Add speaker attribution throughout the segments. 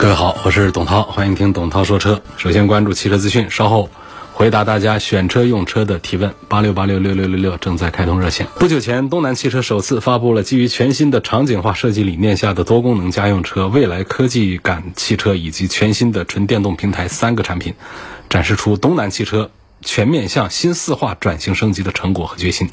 Speaker 1: 各位好，我是董涛，欢迎听董涛说车。首先关注汽车资讯，稍后回答大家选车用车的提问。八六八六六六六六正在开通热线。不久前，东南汽车首次发布了基于全新的场景化设计理念下的多功能家用车、未来科技感汽车以及全新的纯电动平台三个产品，展示出东南汽车全面向新四化转型升级的成果和决心。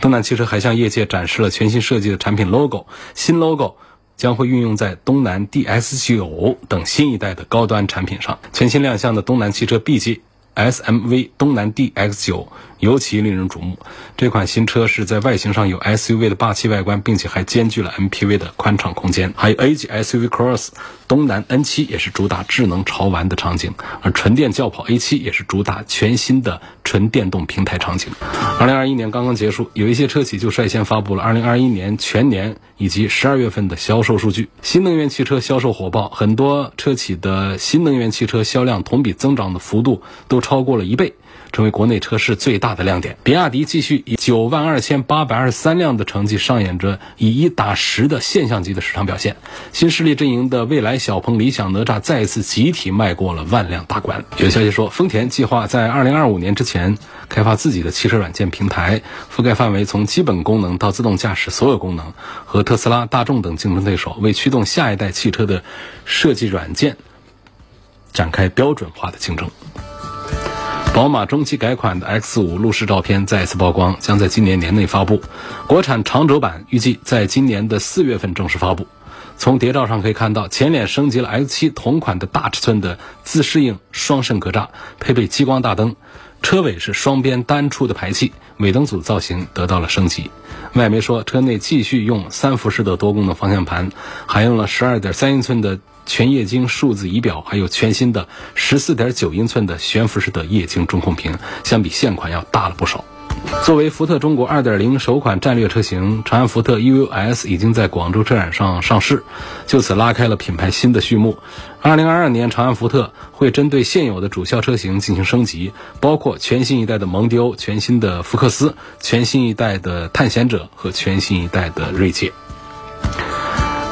Speaker 1: 东南汽车还向业界展示了全新设计的产品 logo，新 logo。将会运用在东南 DS9 等新一代的高端产品上。全新亮相的东南汽车 B 级 SMV 东南 DX9 尤其令人瞩目。这款新车是在外形上有 SUV 的霸气外观，并且还兼具了 MPV 的宽敞空间。还有 A 级 SUV Cross 东南 N7 也是主打智能潮玩的场景，而纯电轿跑 A7 也是主打全新的纯电动平台场景。二零二一年刚刚结束，有一些车企就率先发布了二零二一年全年以及十二月份的销售数据。新能源汽车销售火爆，很多车企的新能源汽车销量同比增长的幅度都超过了一倍。成为国内车市最大大的亮点。比亚迪继续以九万二千八百二十三辆的成绩上演着以一打十的现象级的市场表现。新势力阵营的蔚来、小鹏、理想、哪吒再次集体迈过了万辆大关。有消息说，丰田计划在二零二五年之前开发自己的汽车软件平台，覆盖范围从基本功能到自动驾驶所有功能，和特斯拉、大众等竞争对手为驱动下一代汽车的设计软件展开标准化的竞争。宝马中期改款的 X 五路试照片再次曝光，将在今年年内发布。国产长轴版预计在今年的四月份正式发布。从谍照上可以看到，前脸升级了 X 七同款的大尺寸的自适应双肾格栅，配备激光大灯。车尾是双边单出的排气，尾灯组造型得到了升级。外媒说，车内继续用三辐式的多功能方向盘，还用了十二点三英寸的。全液晶数字仪表，还有全新的十四点九英寸的悬浮式的液晶中控屏，相比现款要大了不少。作为福特中国二点零首款战略车型，长安福特 E U S 已经在广州车展上上市，就此拉开了品牌新的序幕。二零二二年，长安福特会针对现有的主销车型进行升级，包括全新一代的蒙迪欧、全新的福克斯、全新一代的探险者和全新一代的锐界。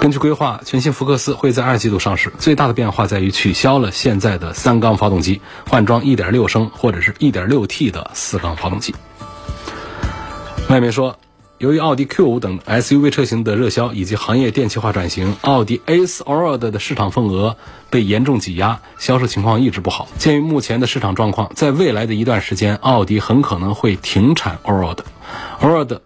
Speaker 1: 根据规划，全新福克斯会在二季度上市。最大的变化在于取消了现在的三缸发动机，换装1.6升或者是一点六 T 的四缸发动机。外媒说，由于奥迪 Q5 等 SUV 车型的热销以及行业电气化转型，奥迪 A4 Allroad 的市场份额被严重挤压，销售情况一直不好。鉴于目前的市场状况，在未来的一段时间，奥迪很可能会停产 Allroad。Allroad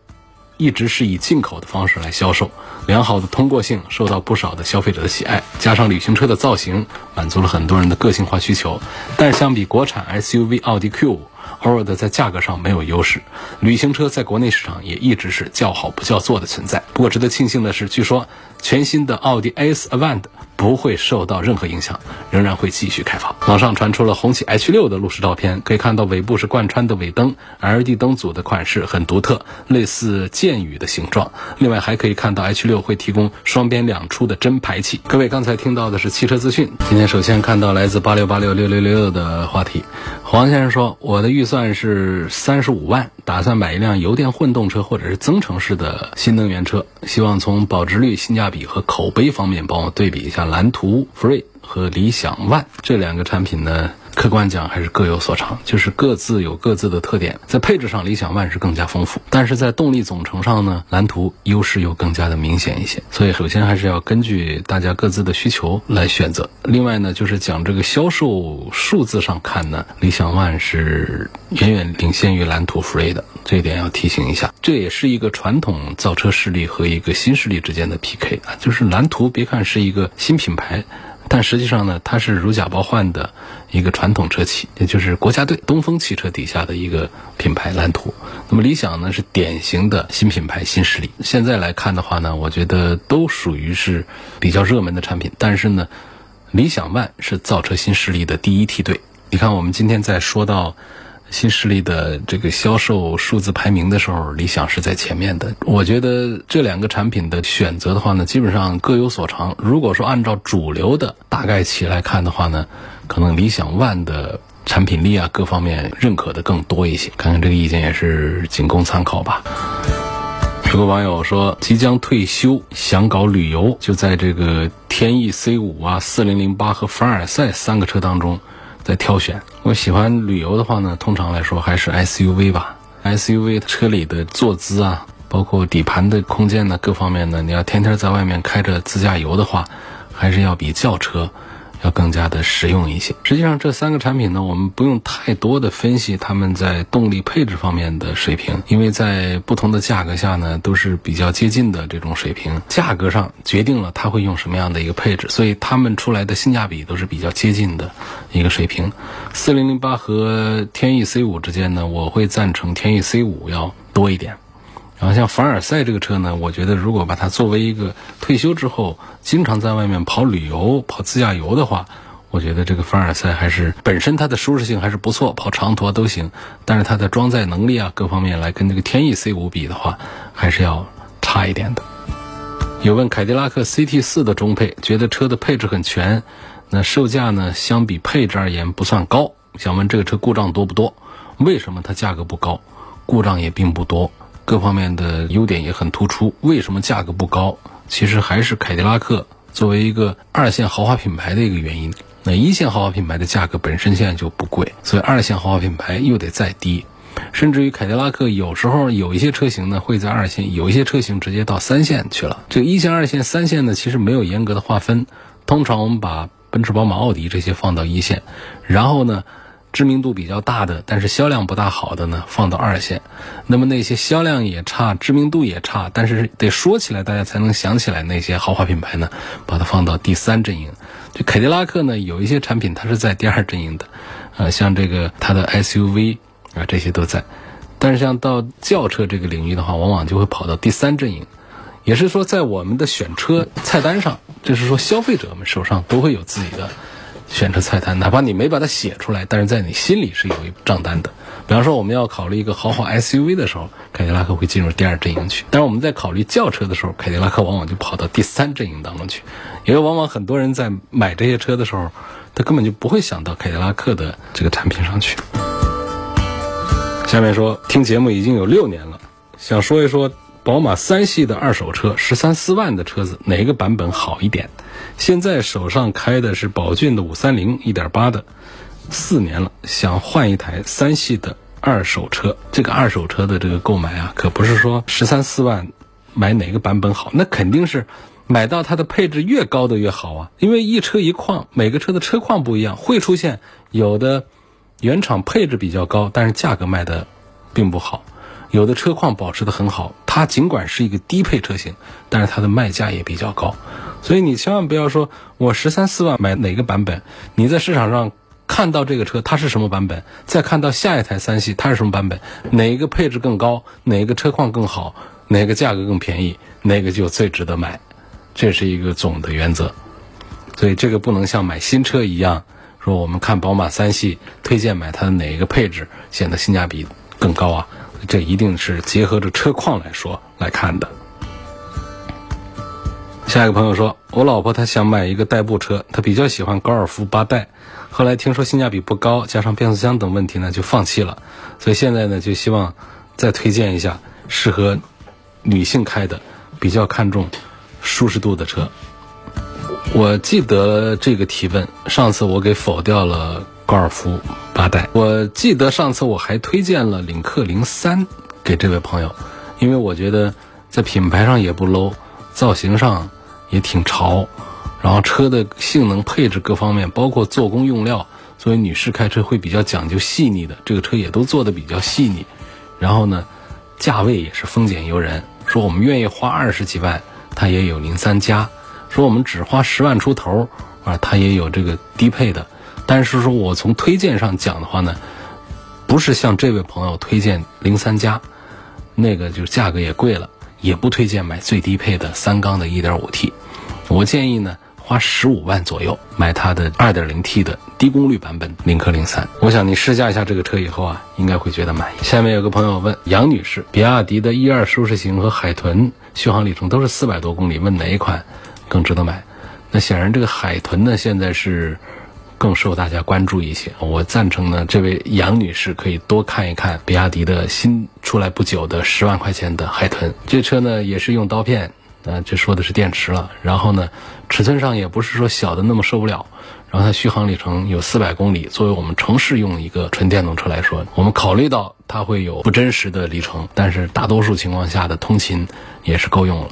Speaker 1: 一直是以进口的方式来销售，良好的通过性受到不少的消费者的喜爱，加上旅行车的造型满足了很多人的个性化需求。但相比国产 SUV 奥迪 Q5。A l 的在价格上没有优势，旅行车在国内市场也一直是叫好不叫座的存在。不过值得庆幸的是，据说全新的奥迪 A4 Avant 不会受到任何影响，仍然会继续开放。网上传出了红旗 H6 的路试照片，可以看到尾部是贯穿的尾灯，LED 灯组的款式很独特，类似箭雨的形状。另外还可以看到 H6 会提供双边两出的真排气。各位刚才听到的是汽车资讯，今天首先看到来自八六八六六六六的话题，黄先生说我的预。算是三十五万，打算买一辆油电混动车或者是增程式的新能源车，希望从保值率、性价比和口碑方面帮我对比一下蓝图 Free 和理想 ONE 这两个产品呢。客观讲还是各有所长，就是各自有各自的特点。在配置上，理想 ONE 是更加丰富，但是在动力总成上呢，蓝图优势又更加的明显一些。所以，首先还是要根据大家各自的需求来选择。另外呢，就是讲这个销售数字上看呢，理想 ONE 是远远领先于蓝图 Free 的，这一点要提醒一下。这也是一个传统造车势力和一个新势力之间的 PK 啊，就是蓝图，别看是一个新品牌。但实际上呢，它是如假包换的一个传统车企，也就是国家队东风汽车底下的一个品牌蓝图。那么理想呢，是典型的新品牌新势力。现在来看的话呢，我觉得都属于是比较热门的产品。但是呢，理想 ONE 是造车新势力的第一梯队。你看，我们今天在说到新势力的这个销售数字排名的时候，理想是在前面的。我觉得这两个产品的选择的话呢，基本上各有所长。如果说按照主流的大概齐来看的话呢，可能理想 ONE 的产品力啊各方面认可的更多一些。看看这个意见也是仅供参考吧。有个网友说，即将退休，想搞旅游，就在这个天翼 C 五啊、四零零八和凡尔赛三个车当中在挑选。我喜欢旅游的话呢，通常来说还是 SUV 吧。SUV 车里的坐姿啊，包括底盘的空间呢，各方面呢，你要天天在外面开着自驾游的话，还是要比轿车。要更加的实用一些。实际上，这三个产品呢，我们不用太多的分析它们在动力配置方面的水平，因为在不同的价格下呢，都是比较接近的这种水平。价格上决定了它会用什么样的一个配置，所以它们出来的性价比都是比较接近的一个水平。四零零八和天翼 C 五之间呢，我会赞成天翼 C 五要多一点。然后像凡尔赛这个车呢，我觉得如果把它作为一个退休之后经常在外面跑旅游、跑自驾游的话，我觉得这个凡尔赛还是本身它的舒适性还是不错，跑长途都行。但是它的装载能力啊，各方面来跟这个天翼 C 五比的话，还是要差一点的。有问凯迪拉克 CT 四的中配，觉得车的配置很全，那售价呢相比配置而言不算高，想问这个车故障多不多？为什么它价格不高，故障也并不多？各方面的优点也很突出，为什么价格不高？其实还是凯迪拉克作为一个二线豪华品牌的一个原因。那一线豪华品牌的价格本身现在就不贵，所以二线豪华品牌又得再低。甚至于凯迪拉克有时候有一些车型呢会在二线，有一些车型直接到三线去了。这个一线、二线、三线呢，其实没有严格的划分。通常我们把奔驰、宝马、奥迪这些放到一线，然后呢。知名度比较大的，但是销量不大好的呢，放到二线。那么那些销量也差、知名度也差，但是得说起来大家才能想起来那些豪华品牌呢，把它放到第三阵营。就凯迪拉克呢，有一些产品它是在第二阵营的，呃，像这个它的 SUV 啊，这些都在。但是像到轿车这个领域的话，往往就会跑到第三阵营。也是说，在我们的选车菜单上，就是说消费者们手上都会有自己的。选车菜单，哪怕你没把它写出来，但是在你心里是有一账单的。比方说，我们要考虑一个豪华 SUV 的时候，凯迪拉克会进入第二阵营去；但是我们在考虑轿车的时候，凯迪拉克往往就跑到第三阵营当中去。因为往往很多人在买这些车的时候，他根本就不会想到凯迪拉克的这个产品上去。下面说，听节目已经有六年了，想说一说宝马三系的二手车，十三四万的车子哪个版本好一点？现在手上开的是宝骏的五三零一点八的，四年了，想换一台三系的二手车。这个二手车的这个购买啊，可不是说十三四万买哪个版本好，那肯定是买到它的配置越高的越好啊。因为一车一况，每个车的车况不一样，会出现有的原厂配置比较高，但是价格卖的并不好；有的车况保持的很好，它尽管是一个低配车型，但是它的卖价也比较高。所以你千万不要说，我十三四万买哪个版本？你在市场上看到这个车，它是什么版本？再看到下一台三系，它是什么版本？哪一个配置更高？哪个车况更好？哪个价格更便宜？哪个就最值得买？这是一个总的原则。所以这个不能像买新车一样，说我们看宝马三系，推荐买它的哪一个配置显得性价比更高啊？这一定是结合着车况来说来看的。下一个朋友说，我老婆她想买一个代步车，她比较喜欢高尔夫八代，后来听说性价比不高，加上变速箱等问题呢，就放弃了。所以现在呢，就希望再推荐一下适合女性开的、比较看重舒适度的车。我记得这个提问，上次我给否掉了高尔夫八代。我记得上次我还推荐了领克零三给这位朋友，因为我觉得在品牌上也不 low，造型上。也挺潮，然后车的性能配置各方面，包括做工用料，作为女士开车会比较讲究细腻的，这个车也都做的比较细腻。然后呢，价位也是丰俭由人。说我们愿意花二十几万，它也有零三加；说我们只花十万出头，啊，它也有这个低配的。但是说我从推荐上讲的话呢，不是像这位朋友推荐零三加，那个就是价格也贵了。也不推荐买最低配的三缸的 1.5T，我建议呢。花十五万左右买它的二点零 T 的低功率版本领克零三。我想你试驾一下这个车以后啊，应该会觉得满意。下面有个朋友问杨女士，比亚迪的 E 二舒适型和海豚续航里程都是四百多公里，问哪一款更值得买？那显然这个海豚呢，现在是。更受大家关注一些，我赞成呢。这位杨女士可以多看一看比亚迪的新出来不久的十万块钱的海豚。这车呢也是用刀片，呃，这说的是电池了。然后呢，尺寸上也不是说小的那么受不了。然后它续航里程有四百公里，作为我们城市用一个纯电动车来说，我们考虑到它会有不真实的里程，但是大多数情况下的通勤也是够用了。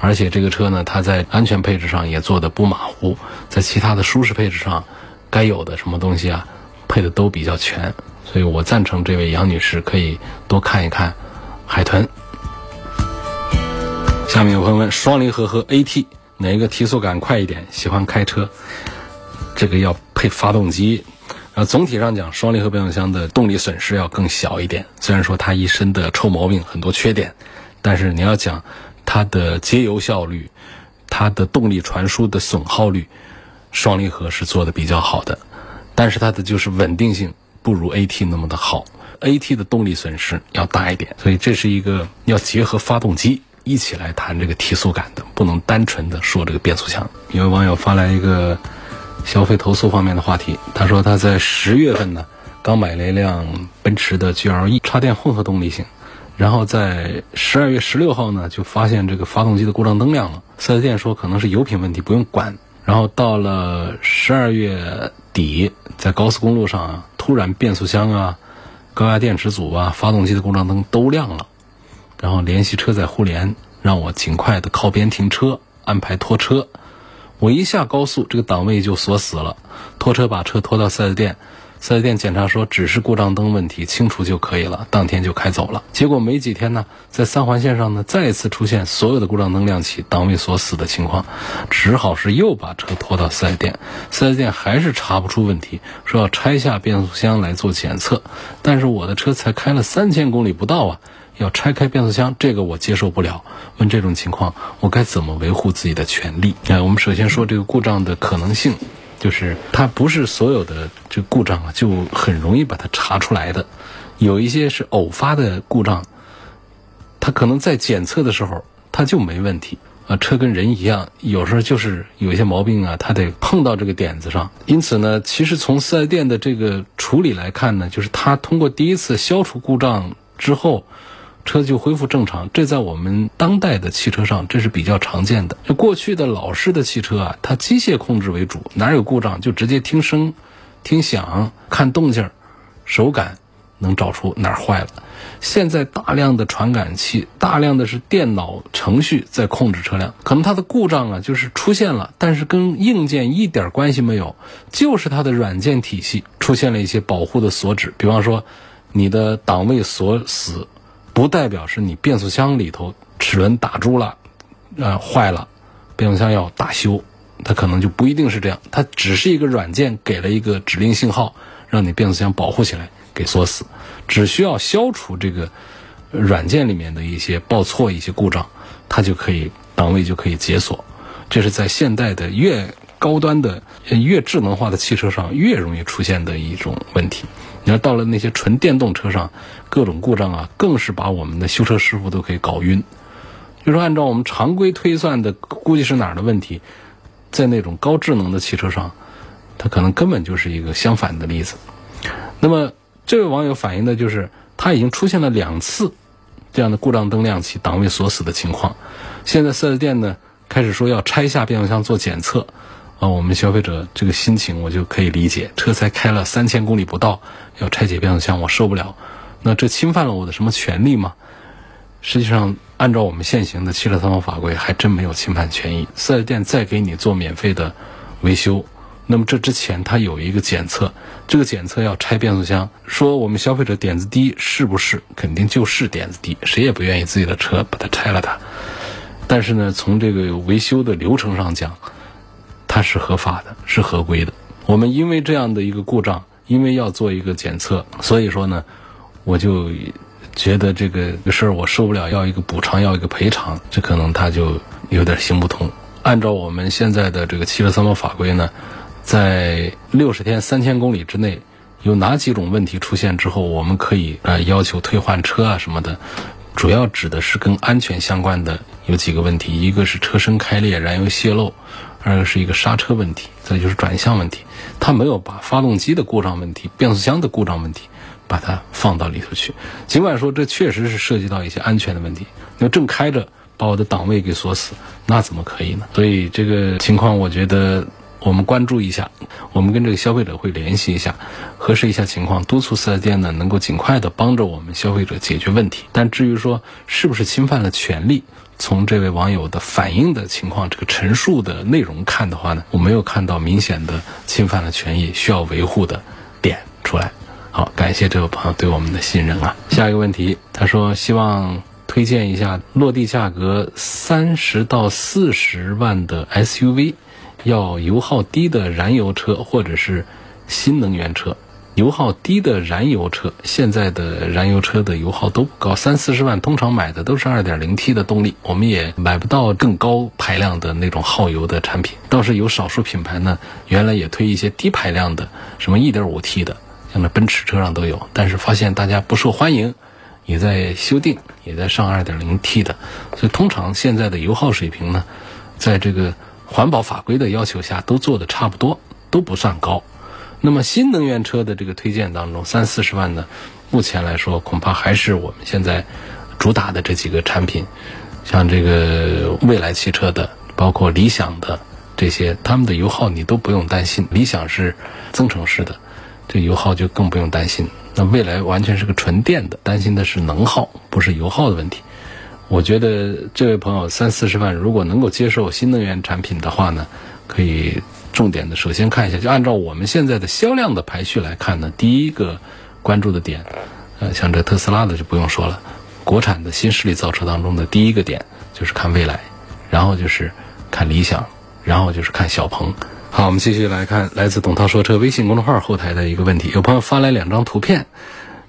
Speaker 1: 而且这个车呢，它在安全配置上也做的不马虎，在其他的舒适配置上。该有的什么东西啊，配的都比较全，所以我赞成这位杨女士可以多看一看海豚。下面有朋友问：双离合和 AT 哪一个提速感快一点？喜欢开车，这个要配发动机。呃，总体上讲，双离合变速箱的动力损失要更小一点。虽然说它一身的臭毛病很多缺点，但是你要讲它的节油效率、它的动力传输的损耗率。双离合是做的比较好的，但是它的就是稳定性不如 AT 那么的好，AT 的动力损失要大一点，所以这是一个要结合发动机一起来谈这个提速感的，不能单纯的说这个变速箱。有位网友发来一个消费投诉方面的话题，他说他在十月份呢刚买了一辆奔驰的 GLE 插电混合动力型，然后在十二月十六号呢就发现这个发动机的故障灯亮了，四 S 店说可能是油品问题，不用管。然后到了十二月底，在高速公路上啊，突然变速箱啊、高压电池组啊、发动机的故障灯都亮了，然后联系车载互联，让我尽快的靠边停车，安排拖车。我一下高速，这个档位就锁死了，拖车把车拖到四 S 店。四 S 店检查说只是故障灯问题，清除就可以了，当天就开走了。结果没几天呢，在三环线上呢再次出现所有的故障灯亮起、档位锁死的情况，只好是又把车拖到四 S 店。四 S 店还是查不出问题，说要拆下变速箱来做检测。但是我的车才开了三千公里不到啊，要拆开变速箱，这个我接受不了。问这种情况，我该怎么维护自己的权利？哎，我们首先说这个故障的可能性。就是它不是所有的这故障啊，就很容易把它查出来的。有一些是偶发的故障，它可能在检测的时候它就没问题啊。车跟人一样，有时候就是有一些毛病啊，它得碰到这个点子上。因此呢，其实从四 S 店的这个处理来看呢，就是它通过第一次消除故障之后。车就恢复正常，这在我们当代的汽车上这是比较常见的。就过去的老式的汽车啊，它机械控制为主，哪有故障就直接听声、听响、看动静、手感能找出哪儿坏了。现在大量的传感器，大量的是电脑程序在控制车辆，可能它的故障啊就是出现了，但是跟硬件一点关系没有，就是它的软件体系出现了一些保护的锁止，比方说你的档位锁死。不代表是你变速箱里头齿轮打住了，呃坏了，变速箱要大修，它可能就不一定是这样，它只是一个软件给了一个指令信号，让你变速箱保护起来，给锁死，只需要消除这个软件里面的一些报错、一些故障，它就可以档位就可以解锁。这是在现代的越高端的、越智能化的汽车上越容易出现的一种问题。你要到了那些纯电动车上，各种故障啊，更是把我们的修车师傅都可以搞晕。就是按照我们常规推算的，估计是哪儿的问题，在那种高智能的汽车上，它可能根本就是一个相反的例子。那么这位网友反映的就是，他已经出现了两次这样的故障灯亮起、档位锁死的情况。现在四 S 店呢，开始说要拆下变速箱做检测。啊，我们消费者这个心情我就可以理解，车才开了三千公里不到，要拆解变速箱，我受不了。那这侵犯了我的什么权利吗？实际上，按照我们现行的汽车三防法规，还真没有侵犯权益。四 S 店再给你做免费的维修，那么这之前他有一个检测，这个检测要拆变速箱，说我们消费者点子低是不是？肯定就是点子低，谁也不愿意自己的车把它拆了它。但是呢，从这个维修的流程上讲，它是合法的，是合规的。我们因为这样的一个故障，因为要做一个检测，所以说呢，我就觉得这个事儿我受不了，要一个补偿，要一个赔偿，这可能他就有点行不通。按照我们现在的这个汽车三包法规呢，在六十天三千公里之内，有哪几种问题出现之后，我们可以呃要求退换车啊什么的。主要指的是跟安全相关的有几个问题，一个是车身开裂、燃油泄漏，二个是一个刹车问题，再就是转向问题。他没有把发动机的故障问题、变速箱的故障问题把它放到里头去。尽管说这确实是涉及到一些安全的问题，那正开着把我的档位给锁死，那怎么可以呢？所以这个情况，我觉得。我们关注一下，我们跟这个消费者会联系一下，核实一下情况，督促四 S 店呢能够尽快的帮着我们消费者解决问题。但至于说是不是侵犯了权利，从这位网友的反映的情况，这个陈述的内容看的话呢，我没有看到明显的侵犯了权益需要维护的点出来。好，感谢这位朋友对我们的信任啊。下一个问题，他说希望推荐一下落地价格三十到四十万的 SUV。要油耗低的燃油车或者是新能源车，油耗低的燃油车，现在的燃油车的油耗都不高，三四十万通常买的都是二点零 T 的动力，我们也买不到更高排量的那种耗油的产品。倒是有少数品牌呢，原来也推一些低排量的，什么一点五 T 的，像那奔驰车上都有，但是发现大家不受欢迎，也在修订，也在上二点零 T 的，所以通常现在的油耗水平呢，在这个。环保法规的要求下都做的差不多，都不算高。那么新能源车的这个推荐当中，三四十万呢，目前来说恐怕还是我们现在主打的这几个产品，像这个蔚来汽车的，包括理想的这些，他们的油耗你都不用担心。理想是增程式的，这油耗就更不用担心。那蔚来完全是个纯电的，担心的是能耗，不是油耗的问题。我觉得这位朋友三四十万，如果能够接受新能源产品的话呢，可以重点的首先看一下，就按照我们现在的销量的排序来看呢，第一个关注的点，呃，像这特斯拉的就不用说了，国产的新势力造车当中的第一个点就是看蔚来，然后就是看理想，然后就是看小鹏。好，我们继续来看来自董涛说车微信公众号后台的一个问题，有朋友发来两张图片，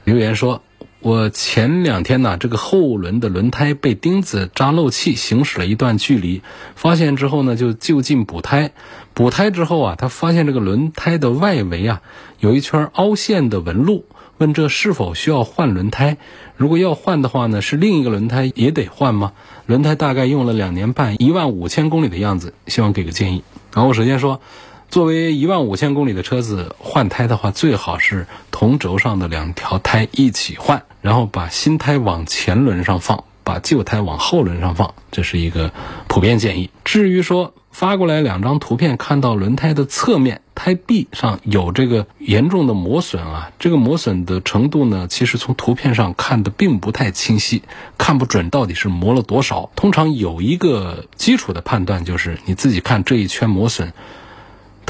Speaker 1: 留言说。我前两天呢，这个后轮的轮胎被钉子扎漏气，行驶了一段距离，发现之后呢，就就近补胎。补胎之后啊，他发现这个轮胎的外围啊有一圈凹陷的纹路，问这是否需要换轮胎？如果要换的话呢，是另一个轮胎也得换吗？轮胎大概用了两年半，一万五千公里的样子，希望给个建议。然后我首先说。作为一万五千公里的车子换胎的话，最好是同轴上的两条胎一起换，然后把新胎往前轮上放，把旧胎往后轮上放，这是一个普遍建议。至于说发过来两张图片，看到轮胎的侧面胎壁上有这个严重的磨损啊，这个磨损的程度呢，其实从图片上看的并不太清晰，看不准到底是磨了多少。通常有一个基础的判断就是你自己看这一圈磨损。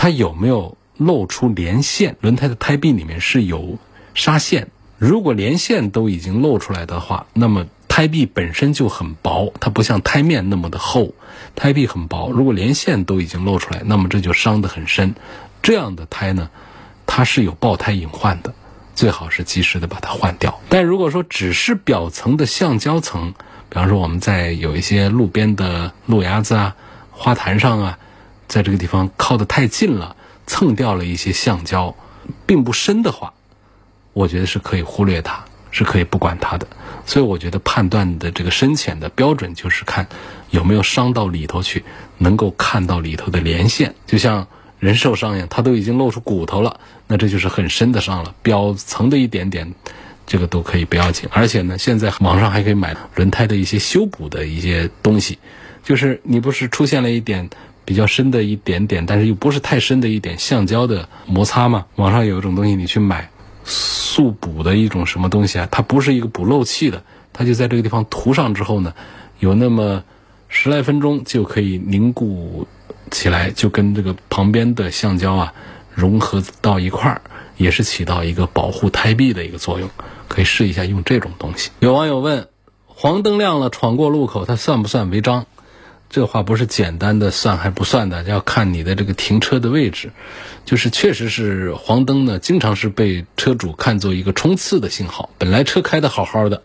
Speaker 1: 它有没有露出连线？轮胎的胎壁里面是有纱线。如果连线都已经露出来的话，那么胎壁本身就很薄，它不像胎面那么的厚，胎壁很薄。如果连线都已经露出来，那么这就伤得很深。这样的胎呢，它是有爆胎隐患的，最好是及时的把它换掉。但如果说只是表层的橡胶层，比方说我们在有一些路边的路牙子啊、花坛上啊。在这个地方靠得太近了，蹭掉了一些橡胶，并不深的话，我觉得是可以忽略它，是可以不管它的。所以我觉得判断的这个深浅的标准就是看有没有伤到里头去，能够看到里头的连线，就像人受伤一样，它都已经露出骨头了，那这就是很深的伤了。表层的一点点，这个都可以不要紧。而且呢，现在网上还可以买轮胎的一些修补的一些东西，就是你不是出现了一点。比较深的一点点，但是又不是太深的一点橡胶的摩擦嘛。网上有一种东西，你去买速补的一种什么东西啊？它不是一个补漏气的，它就在这个地方涂上之后呢，有那么十来分钟就可以凝固起来，就跟这个旁边的橡胶啊融合到一块儿，也是起到一个保护胎壁的一个作用。可以试一下用这种东西。有网友问：黄灯亮了，闯过路口，它算不算违章？这话不是简单的算还不算的，要看你的这个停车的位置。就是确实是黄灯呢，经常是被车主看作一个冲刺的信号。本来车开的好好的，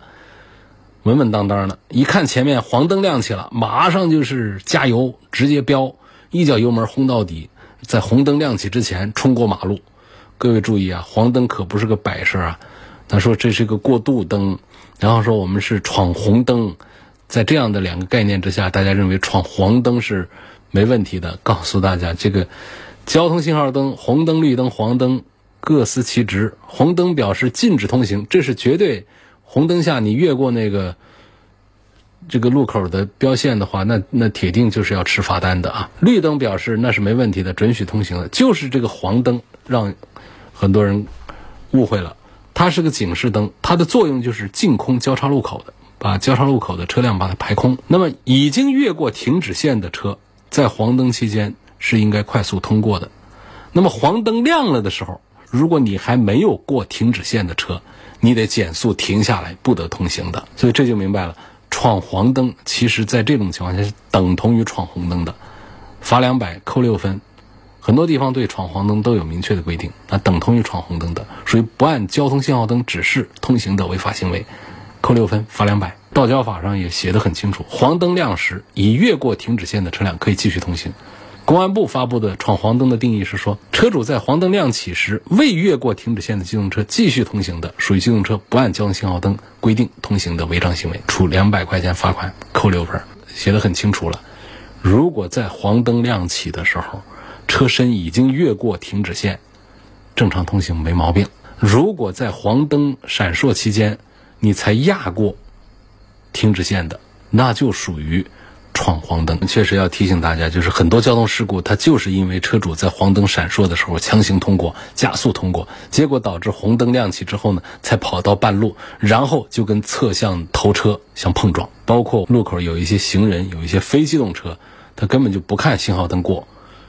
Speaker 1: 稳稳当当的。一看前面黄灯亮起了，马上就是加油，直接飙，一脚油门轰到底，在红灯亮起之前冲过马路。各位注意啊，黄灯可不是个摆设啊。他说这是个过渡灯，然后说我们是闯红灯，在这样的两个概念之下，大家认为闯黄灯是没问题的。告诉大家，这个交通信号灯，红灯、绿灯、黄灯各司其职。红灯表示禁止通行，这是绝对。红灯下你越过那个这个路口的标线的话，那那铁定就是要吃罚单的啊。绿灯表示那是没问题的，准许通行的。就是这个黄灯让很多人误会了。它是个警示灯，它的作用就是净空交叉路口的，把交叉路口的车辆把它排空。那么已经越过停止线的车，在黄灯期间是应该快速通过的。那么黄灯亮了的时候，如果你还没有过停止线的车，你得减速停下来，不得通行的。所以这就明白了，闯黄灯其实在这种情况下是等同于闯红灯的，罚两百，扣六分。很多地方对闯黄灯都有明确的规定，那等同于闯红灯的，属于不按交通信号灯指示通行的违法行为，扣六分，罚两百。道交法上也写得很清楚，黄灯亮时已越过停止线的车辆可以继续通行。公安部发布的闯黄灯的定义是说，车主在黄灯亮起时未越过停止线的机动车继续通行的，属于机动车不按交通信号灯规定通行的违章行为，处两百块钱罚款，扣六分，写得很清楚了。如果在黄灯亮起的时候，车身已经越过停止线，正常通行没毛病。如果在黄灯闪烁期间，你才压过停止线的，那就属于闯黄灯。确实要提醒大家，就是很多交通事故，它就是因为车主在黄灯闪烁的时候强行通过、加速通过，结果导致红灯亮起之后呢，才跑到半路，然后就跟侧向头车相碰撞。包括路口有一些行人、有一些非机动车，他根本就不看信号灯过。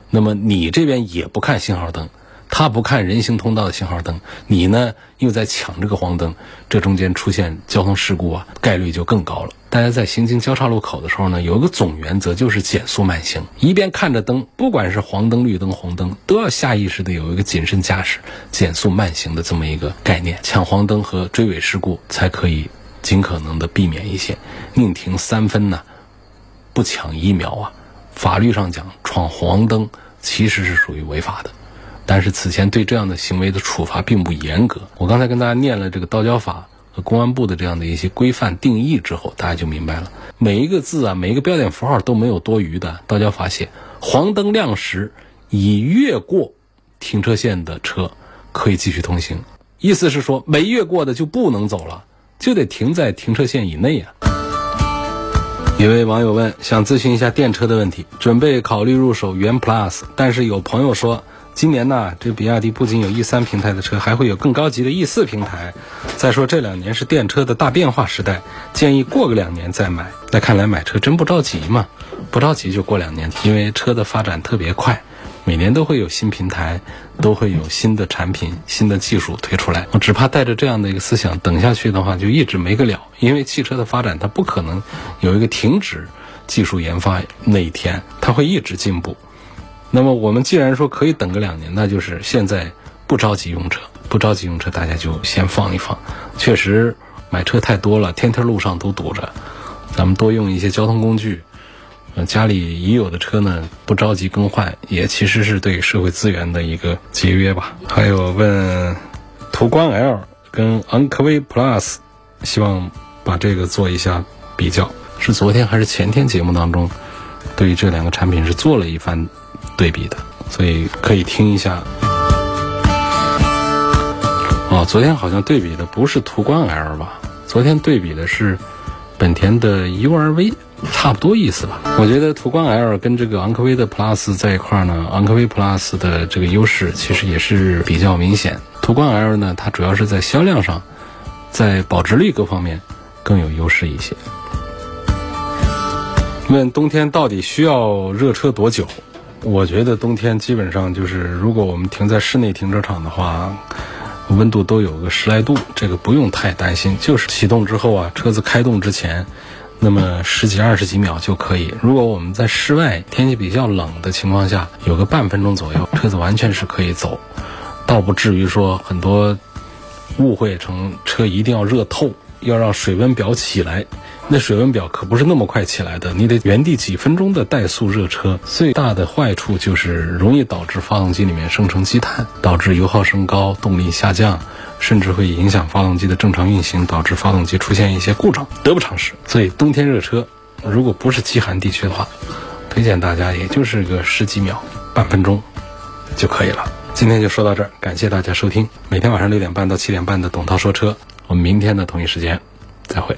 Speaker 1: 那么你这边也不看信号灯，他不看人行通道的信号灯，你呢又在抢这个黄灯，这中间出现交通事故啊，概率就更高了。大家在行经交叉路口的时候呢，有一个总原则就是减速慢行，一边看着灯，不管是黄灯、绿灯、红灯，都要下意识的有一个谨慎驾驶、减速慢行的这么一个概念，抢黄灯和追尾事故才可以尽可能的避免一些。宁停三分呢，不抢一秒啊。法律上讲，闯黄灯。其实是属于违法的，但是此前对这样的行为的处罚并不严格。我刚才跟大家念了这个道交法和公安部的这样的一些规范定义之后，大家就明白了，每一个字啊，每一个标点符号都没有多余的。道交法写黄灯亮时已越过停车线的车可以继续通行，意思是说没越过的就不能走了，就得停在停车线以内啊。一位网友问，想咨询一下电车的问题，准备考虑入手元 Plus，但是有朋友说，今年呢，这比亚迪不仅有 E 三平台的车，还会有更高级的 E 四平台。再说这两年是电车的大变化时代，建议过个两年再买。那看来买车真不着急嘛，不着急就过两年，因为车的发展特别快。每年都会有新平台，都会有新的产品、新的技术推出来。我只怕带着这样的一个思想等下去的话，就一直没个了。因为汽车的发展，它不可能有一个停止技术研发那一天，它会一直进步。那么我们既然说可以等个两年，那就是现在不着急用车，不着急用车，大家就先放一放。确实买车太多了，天天路上都堵着，咱们多用一些交通工具。家里已有的车呢，不着急更换，也其实是对社会资源的一个节约吧。还有问途观 L 跟昂科威 Plus，希望把这个做一下比较。是昨天还是前天节目当中，对于这两个产品是做了一番对比的，所以可以听一下。哦，昨天好像对比的不是途观 L 吧？昨天对比的是本田的 URV。差不多意思吧。我觉得途观 L 跟这个昂科威的 Plus 在一块儿呢，昂科威 Plus 的这个优势其实也是比较明显。途观 L 呢，它主要是在销量上，在保值率各方面更有优势一些。问冬天到底需要热车多久？我觉得冬天基本上就是，如果我们停在室内停车场的话，温度都有个十来度，这个不用太担心。就是启动之后啊，车子开动之前。那么十几二十几秒就可以。如果我们在室外天气比较冷的情况下，有个半分钟左右，车子完全是可以走，倒不至于说很多误会成车一定要热透，要让水温表起来，那水温表可不是那么快起来的，你得原地几分钟的怠速热车。最大的坏处就是容易导致发动机里面生成积碳，导致油耗升高、动力下降，甚至会影响发动机的正常运行，导致发动机出现一些故障，得不偿失。所以冬天热车，如果不是极寒地区的话，推荐大家也就是个十几秒、半分钟就可以了。今天就说到这儿，感谢大家收听。每天晚上六点半到七点半的董涛说车，我们明天的同一时间再会。